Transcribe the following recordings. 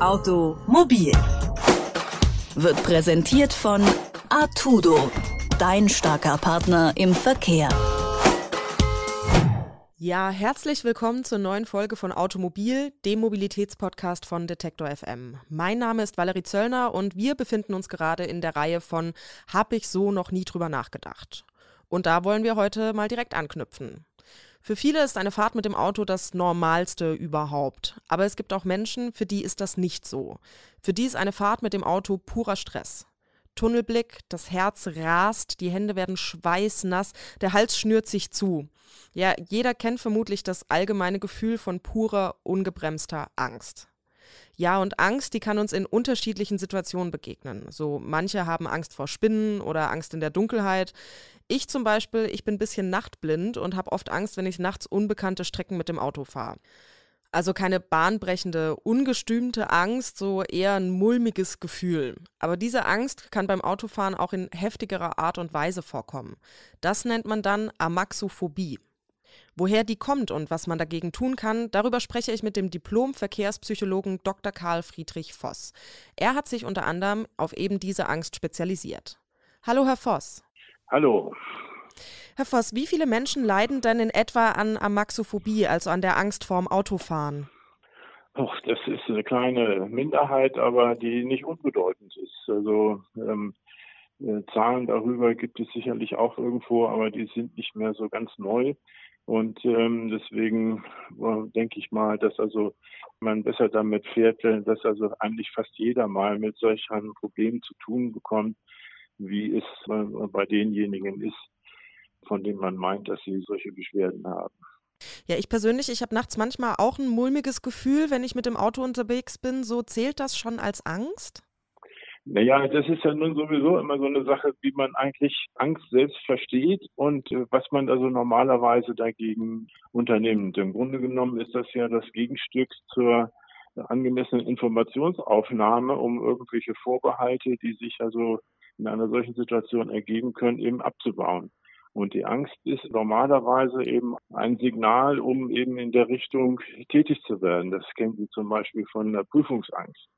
Automobil wird präsentiert von Artudo, dein starker Partner im Verkehr. Ja, herzlich willkommen zur neuen Folge von Automobil, dem Mobilitätspodcast von Detektor FM. Mein Name ist Valerie Zöllner und wir befinden uns gerade in der Reihe von Hab ich so noch nie drüber nachgedacht. Und da wollen wir heute mal direkt anknüpfen. Für viele ist eine Fahrt mit dem Auto das Normalste überhaupt. Aber es gibt auch Menschen, für die ist das nicht so. Für die ist eine Fahrt mit dem Auto purer Stress. Tunnelblick, das Herz rast, die Hände werden schweißnass, der Hals schnürt sich zu. Ja, jeder kennt vermutlich das allgemeine Gefühl von purer, ungebremster Angst. Ja, und Angst, die kann uns in unterschiedlichen Situationen begegnen. So manche haben Angst vor Spinnen oder Angst in der Dunkelheit. Ich zum Beispiel, ich bin ein bisschen nachtblind und habe oft Angst, wenn ich nachts unbekannte Strecken mit dem Auto fahre. Also keine bahnbrechende, ungestümte Angst, so eher ein mulmiges Gefühl. Aber diese Angst kann beim Autofahren auch in heftigerer Art und Weise vorkommen. Das nennt man dann Amaxophobie. Woher die kommt und was man dagegen tun kann, darüber spreche ich mit dem Diplom-Verkehrspsychologen Dr. Karl Friedrich Voss. Er hat sich unter anderem auf eben diese Angst spezialisiert. Hallo, Herr Voss. Hallo. Herr Voss, wie viele Menschen leiden denn in etwa an Amaxophobie, also an der Angst vorm Autofahren? Och, das ist eine kleine Minderheit, aber die nicht unbedeutend ist. Also ähm, äh, Zahlen darüber gibt es sicherlich auch irgendwo, aber die sind nicht mehr so ganz neu. Und ähm, deswegen äh, denke ich mal, dass also man besser damit fährt, dass also eigentlich fast jeder mal mit solchen Problemen zu tun bekommt, wie es äh, bei denjenigen ist, von denen man meint, dass sie solche Beschwerden haben. Ja, ich persönlich, ich habe nachts manchmal auch ein mulmiges Gefühl, wenn ich mit dem Auto unterwegs bin. So zählt das schon als Angst? Naja, das ist ja nun sowieso immer so eine Sache, wie man eigentlich Angst selbst versteht und äh, was man also normalerweise dagegen unternimmt. Im Grunde genommen ist das ja das Gegenstück zur angemessenen Informationsaufnahme, um irgendwelche Vorbehalte, die sich also in einer solchen Situation ergeben können, eben abzubauen. Und die Angst ist normalerweise eben ein Signal, um eben in der Richtung tätig zu werden. Das kennen Sie zum Beispiel von der Prüfungsangst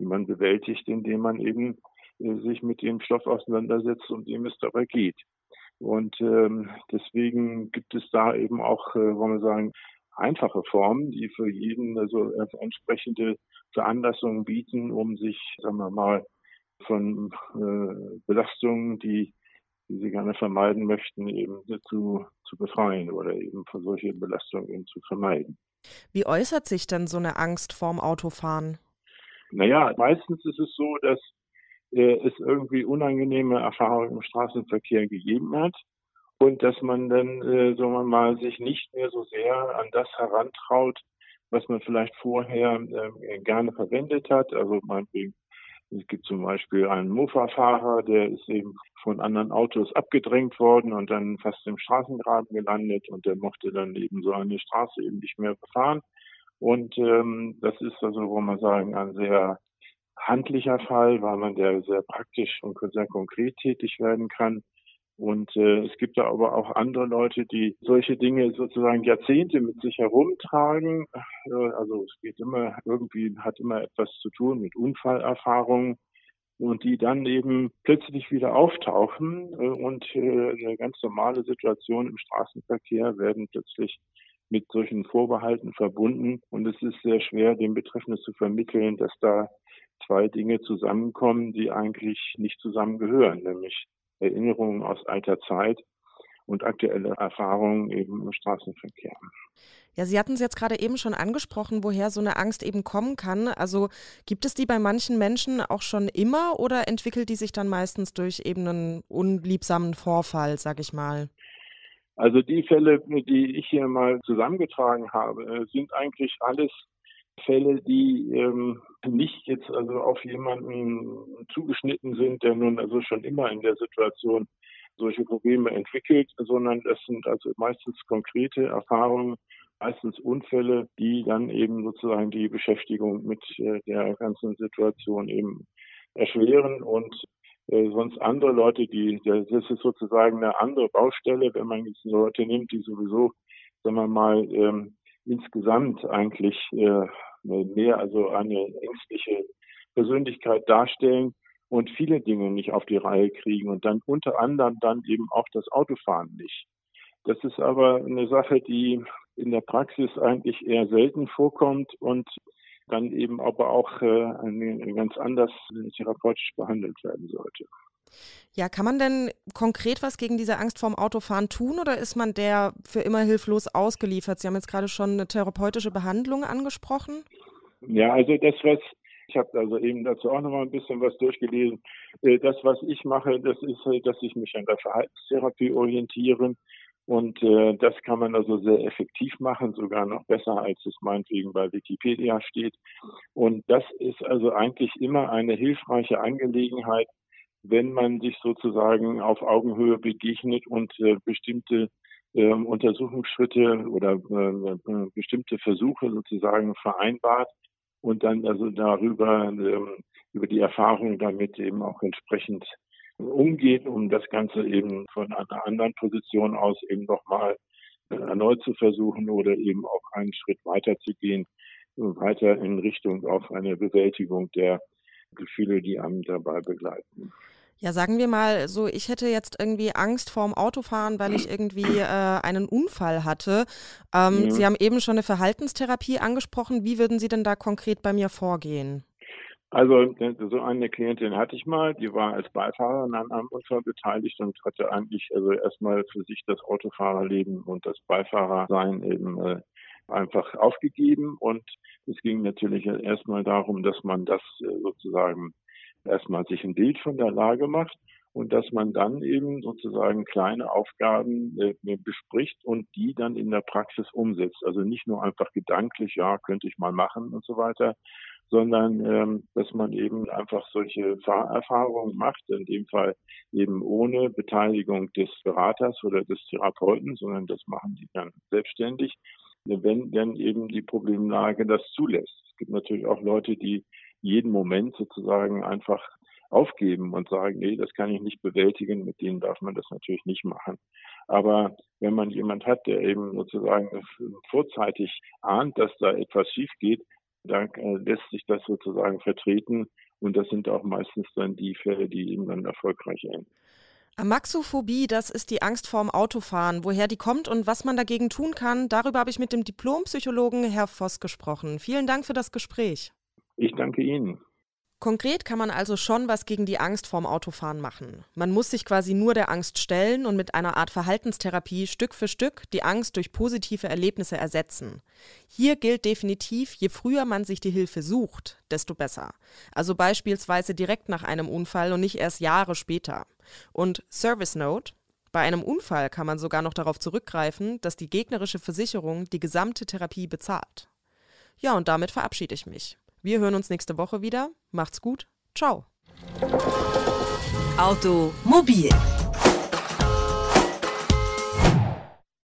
die man bewältigt, indem man eben äh, sich mit dem Stoff auseinandersetzt, um dem es dabei geht. Und ähm, deswegen gibt es da eben auch, äh, wollen wir sagen, einfache Formen, die für jeden also äh, entsprechende Veranlassungen bieten, um sich, sagen wir mal, von äh, Belastungen, die, die sie gerne vermeiden möchten, eben zu, zu befreien oder eben von solchen Belastungen eben zu vermeiden. Wie äußert sich denn so eine Angst vorm Autofahren? Naja, meistens ist es so, dass äh, es irgendwie unangenehme Erfahrungen im Straßenverkehr gegeben hat und dass man dann, äh, sagen wir mal, sich nicht mehr so sehr an das herantraut, was man vielleicht vorher äh, gerne verwendet hat. Also meinetwegen, es gibt zum Beispiel einen Mofa-Fahrer, der ist eben von anderen Autos abgedrängt worden und dann fast im Straßengraben gelandet und der mochte dann eben so eine Straße eben nicht mehr befahren. Und ähm, das ist also, wo man sagen, ein sehr handlicher Fall, weil man der sehr praktisch und sehr konkret tätig werden kann. Und äh, es gibt da aber auch andere Leute, die solche Dinge sozusagen Jahrzehnte mit sich herumtragen. Äh, also es geht immer irgendwie, hat immer etwas zu tun mit Unfallerfahrungen und die dann eben plötzlich wieder auftauchen äh, und äh, eine ganz normale Situation im Straßenverkehr werden plötzlich mit solchen Vorbehalten verbunden. Und es ist sehr schwer, dem Betreffenden zu vermitteln, dass da zwei Dinge zusammenkommen, die eigentlich nicht zusammengehören, nämlich Erinnerungen aus alter Zeit und aktuelle Erfahrungen eben im Straßenverkehr. Ja, Sie hatten es jetzt gerade eben schon angesprochen, woher so eine Angst eben kommen kann. Also gibt es die bei manchen Menschen auch schon immer oder entwickelt die sich dann meistens durch eben einen unliebsamen Vorfall, sag ich mal? Also die Fälle, die ich hier mal zusammengetragen habe, sind eigentlich alles Fälle, die ähm, nicht jetzt also auf jemanden zugeschnitten sind, der nun also schon immer in der Situation solche Probleme entwickelt, sondern das sind also meistens konkrete Erfahrungen, meistens Unfälle, die dann eben sozusagen die Beschäftigung mit äh, der ganzen Situation eben erschweren und sonst andere Leute, die, das ist sozusagen eine andere Baustelle, wenn man jetzt Leute nimmt, die sowieso, sagen wir mal, ähm, insgesamt eigentlich äh, mehr also eine ängstliche Persönlichkeit darstellen und viele Dinge nicht auf die Reihe kriegen und dann unter anderem dann eben auch das Autofahren nicht. Das ist aber eine Sache, die in der Praxis eigentlich eher selten vorkommt und dann eben aber auch äh, ganz anders therapeutisch behandelt werden sollte. Ja, kann man denn konkret was gegen diese Angst vorm Autofahren tun oder ist man der für immer hilflos ausgeliefert? Sie haben jetzt gerade schon eine therapeutische Behandlung angesprochen. Ja, also das, was ich habe also eben dazu auch noch mal ein bisschen was durchgelesen. Äh, das, was ich mache, das ist, äh, dass ich mich an der Verhaltenstherapie orientiere. Und äh, das kann man also sehr effektiv machen, sogar noch besser, als es meinetwegen bei Wikipedia steht. Und das ist also eigentlich immer eine hilfreiche Angelegenheit, wenn man sich sozusagen auf Augenhöhe begegnet und äh, bestimmte äh, Untersuchungsschritte oder äh, bestimmte Versuche sozusagen vereinbart und dann also darüber ähm, über die Erfahrung damit eben auch entsprechend umgeht, um das Ganze eben von einer anderen Position aus eben nochmal äh, erneut zu versuchen oder eben auch einen Schritt weiter zu gehen, weiter in Richtung auf eine Bewältigung der Gefühle, die einem dabei begleiten. Ja, sagen wir mal so, ich hätte jetzt irgendwie Angst vorm Autofahren, weil ich irgendwie äh, einen Unfall hatte. Ähm, mhm. Sie haben eben schon eine Verhaltenstherapie angesprochen. Wie würden Sie denn da konkret bei mir vorgehen? Also so eine Klientin hatte ich mal, die war als Beifahrerin an einem Unfall beteiligt und hatte eigentlich also erstmal für sich das Autofahrerleben und das Beifahrersein eben äh, einfach aufgegeben. Und es ging natürlich erstmal darum, dass man das äh, sozusagen erstmal sich ein Bild von der Lage macht und dass man dann eben sozusagen kleine Aufgaben äh, bespricht und die dann in der Praxis umsetzt. Also nicht nur einfach gedanklich, ja, könnte ich mal machen und so weiter, sondern ähm, dass man eben einfach solche Erfahrungen macht, in dem Fall eben ohne Beteiligung des Beraters oder des Therapeuten, sondern das machen die dann selbstständig, wenn dann eben die Problemlage das zulässt. Es gibt natürlich auch Leute, die jeden Moment sozusagen einfach aufgeben und sagen, nee, das kann ich nicht bewältigen, mit denen darf man das natürlich nicht machen. Aber wenn man jemand hat, der eben sozusagen vorzeitig ahnt, dass da etwas schief geht, dann äh, lässt sich das sozusagen vertreten und das sind auch meistens dann die Fälle, die eben dann erfolgreich enden. Amaxophobie, das ist die Angst vorm Autofahren. Woher die kommt und was man dagegen tun kann, darüber habe ich mit dem Diplompsychologen Herr Voss gesprochen. Vielen Dank für das Gespräch. Ich danke Ihnen. Konkret kann man also schon was gegen die Angst vorm Autofahren machen. Man muss sich quasi nur der Angst stellen und mit einer Art Verhaltenstherapie Stück für Stück die Angst durch positive Erlebnisse ersetzen. Hier gilt definitiv, je früher man sich die Hilfe sucht, desto besser. Also beispielsweise direkt nach einem Unfall und nicht erst Jahre später. Und Service Note, bei einem Unfall kann man sogar noch darauf zurückgreifen, dass die gegnerische Versicherung die gesamte Therapie bezahlt. Ja, und damit verabschiede ich mich. Wir hören uns nächste Woche wieder. Macht's gut. Ciao. Automobil